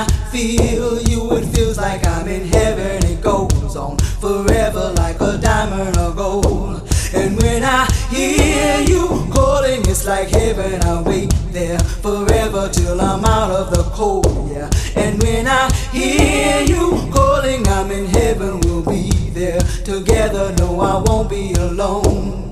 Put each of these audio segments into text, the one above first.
I feel you, it feels like I'm in heaven. It goes on forever like a diamond of gold. And when I hear you calling, it's like heaven. I wait there forever till I'm out of the cold. Yeah. And when I hear you calling, I'm in heaven. We'll be there together. No, I won't be alone.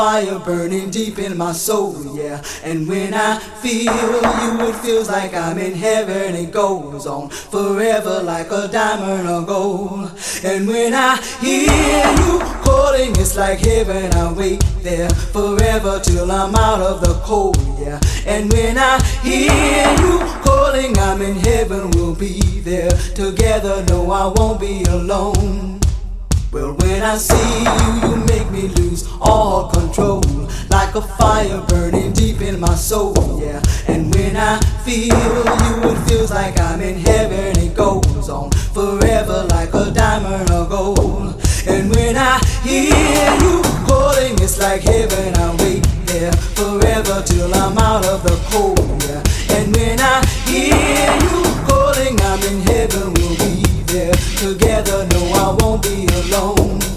Fire burning deep in my soul, yeah. And when I feel you, it feels like I'm in heaven. It goes on forever like a diamond or gold. And when I hear you calling, it's like heaven. I wait there forever till I'm out of the cold, yeah. And when I hear you calling, I'm in heaven. We'll be there together. No, I won't be alone. Well, when I see you, you make me lose all control. Like a fire burning deep in my soul, yeah. And when I feel you, it feels like I'm in heaven. It goes on forever like a diamond or gold. And when I hear you calling, it's like heaven. I wait there forever till I'm out of the cold, yeah. And when I hear you calling, I'm in heaven. Together. No, I won't be alone.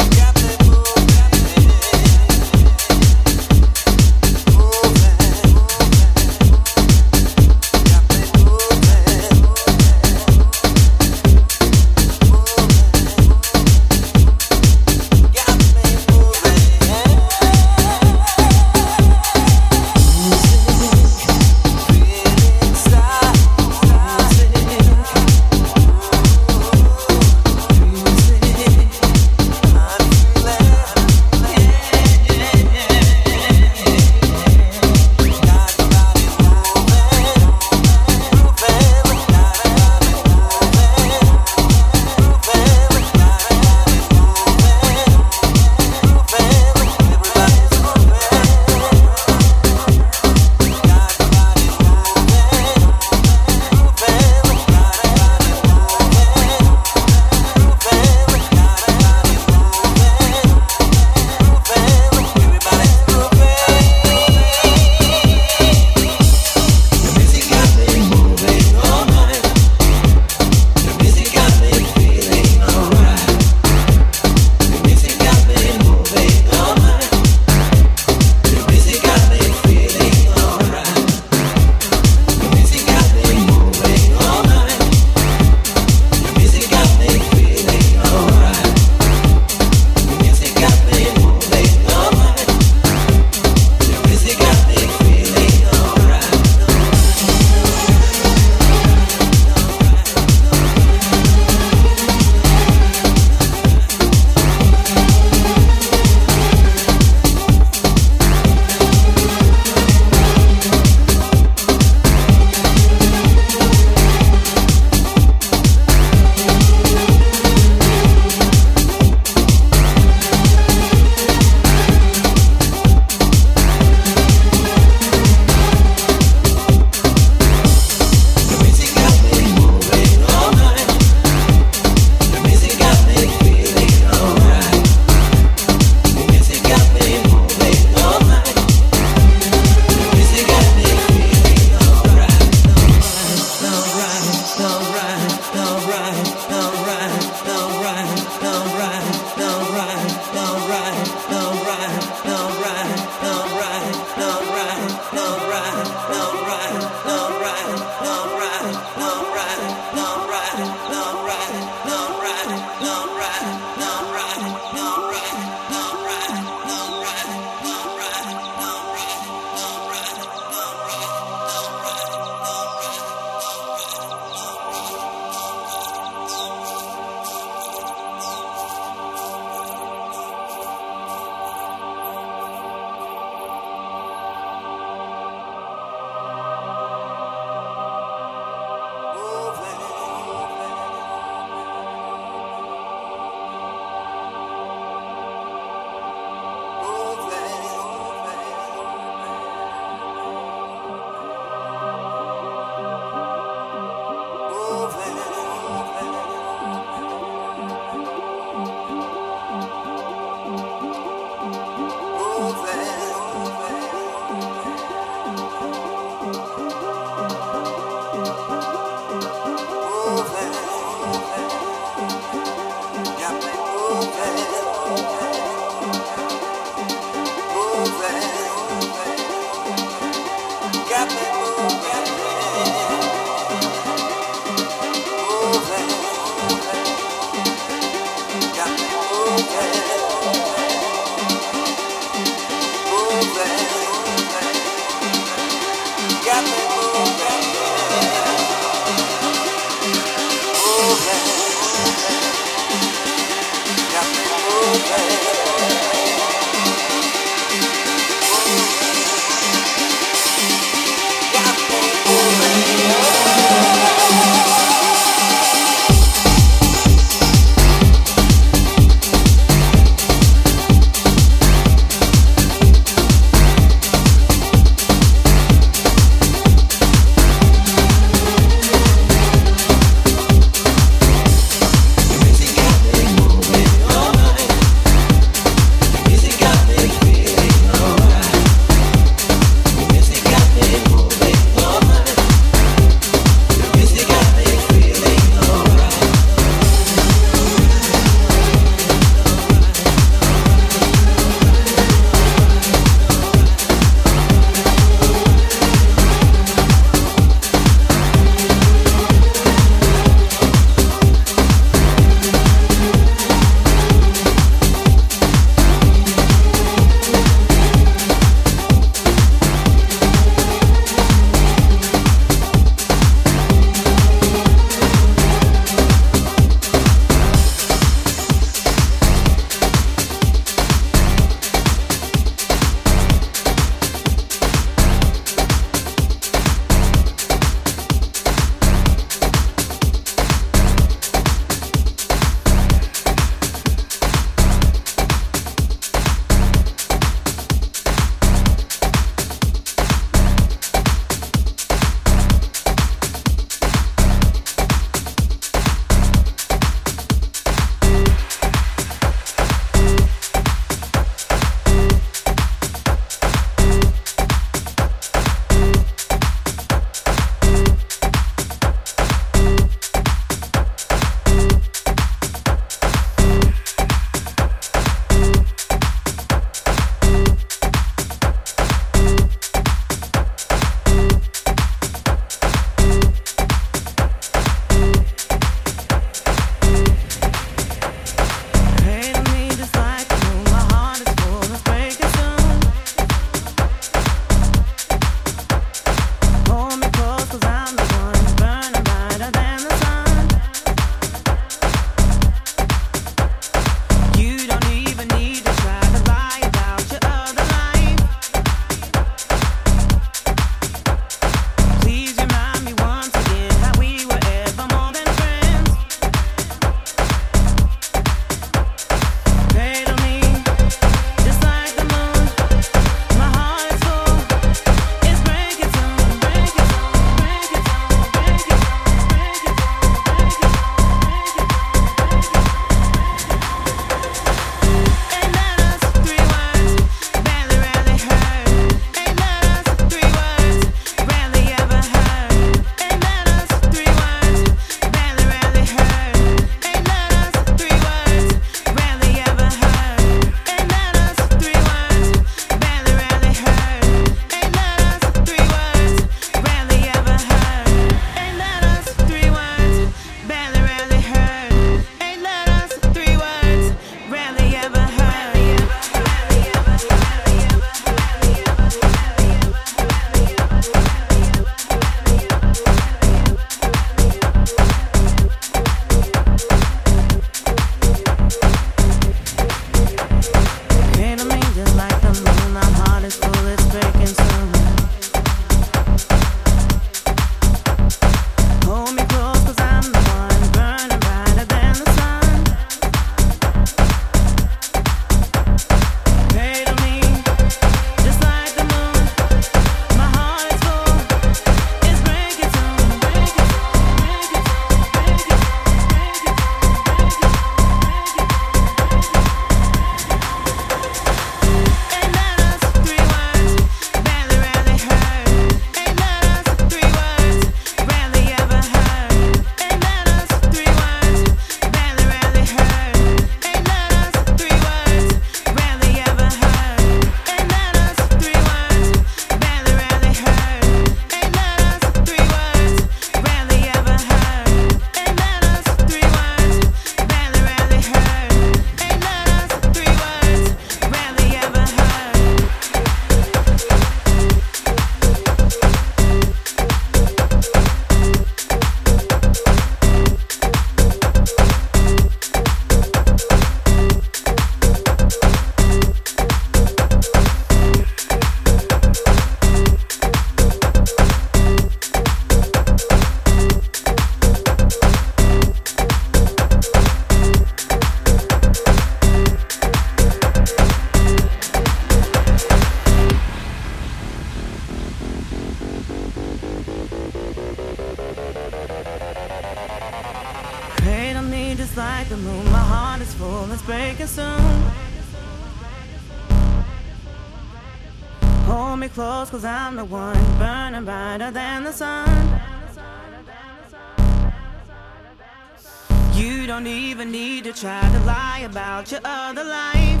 try to lie about your other life.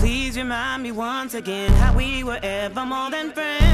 Please remind me once again how we were ever more than friends.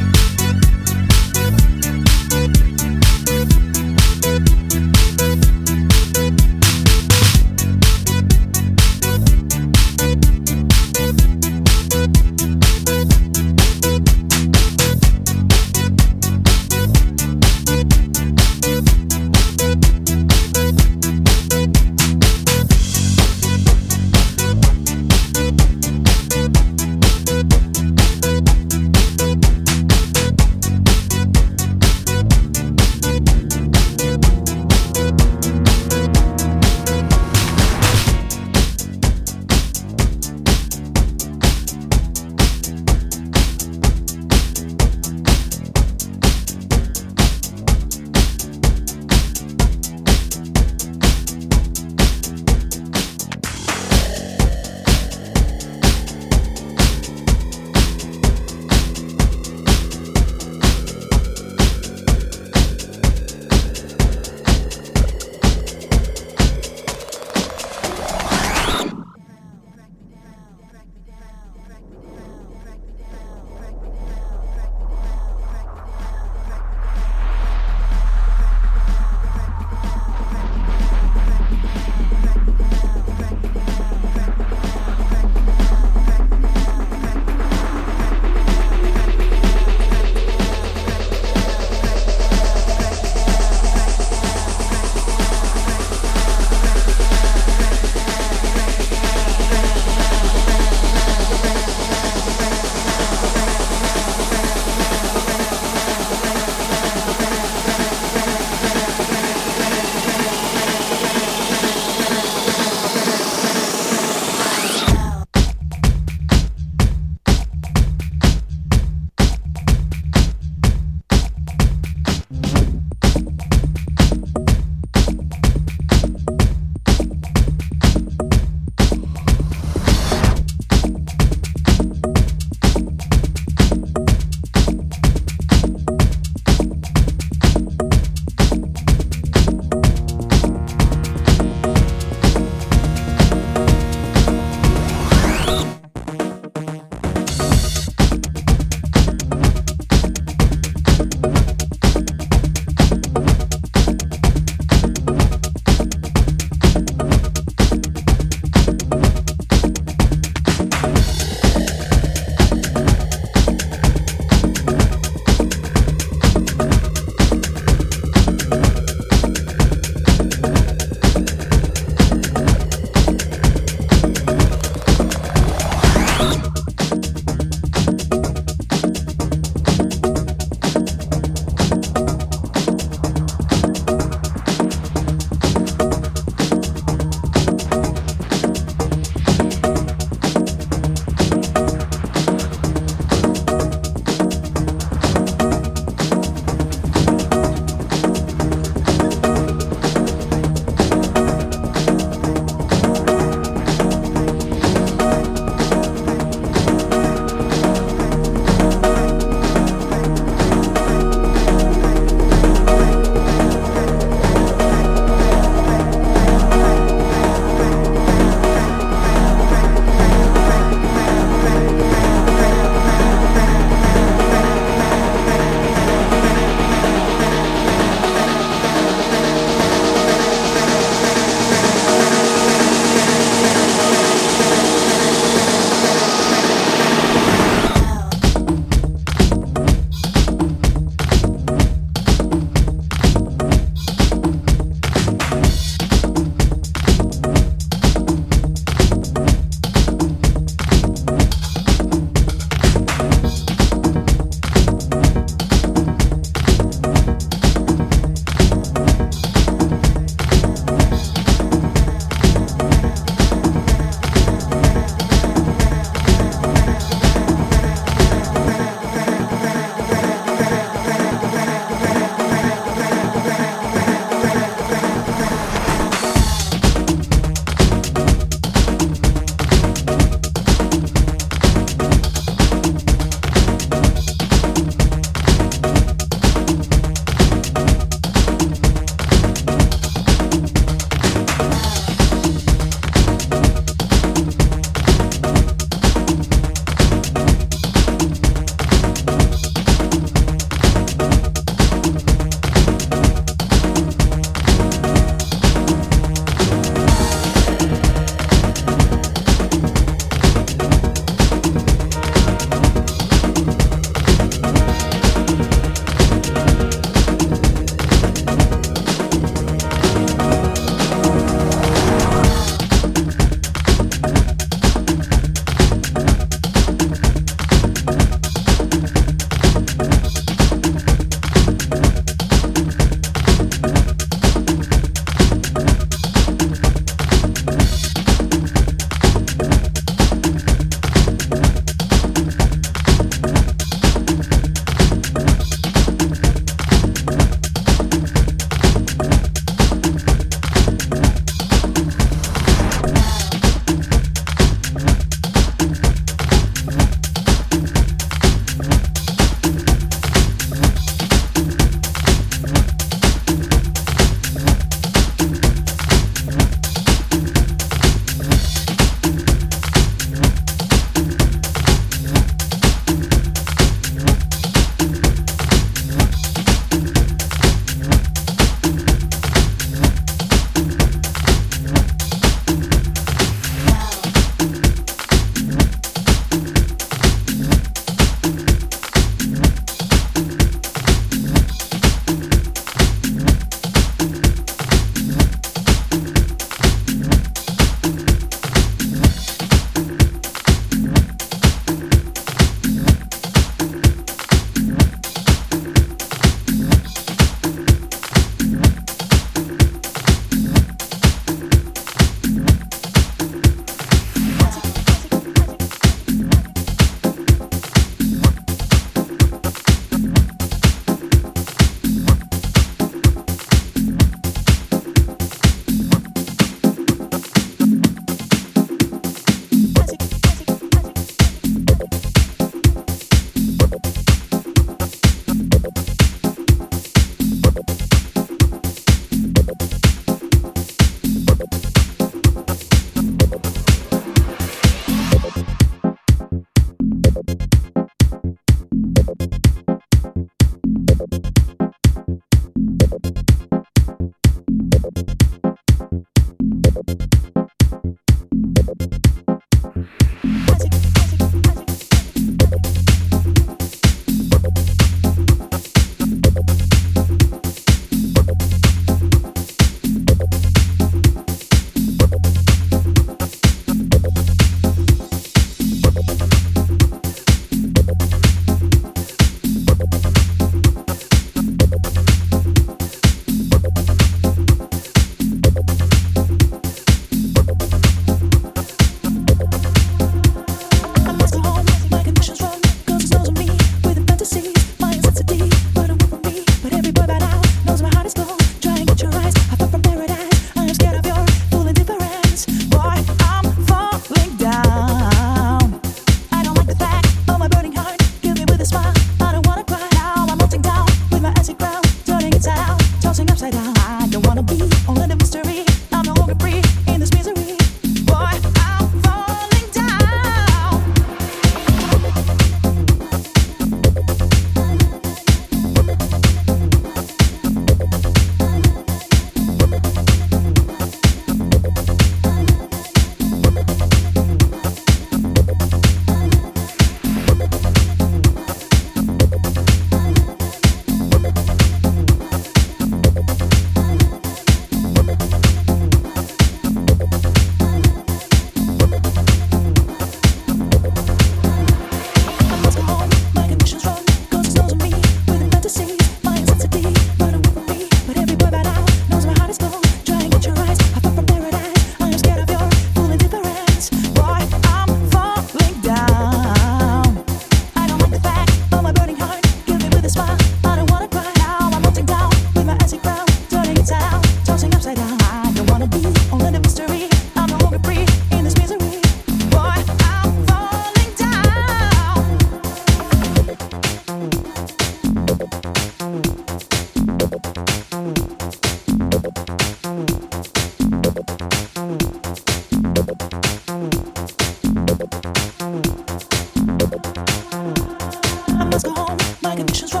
conditions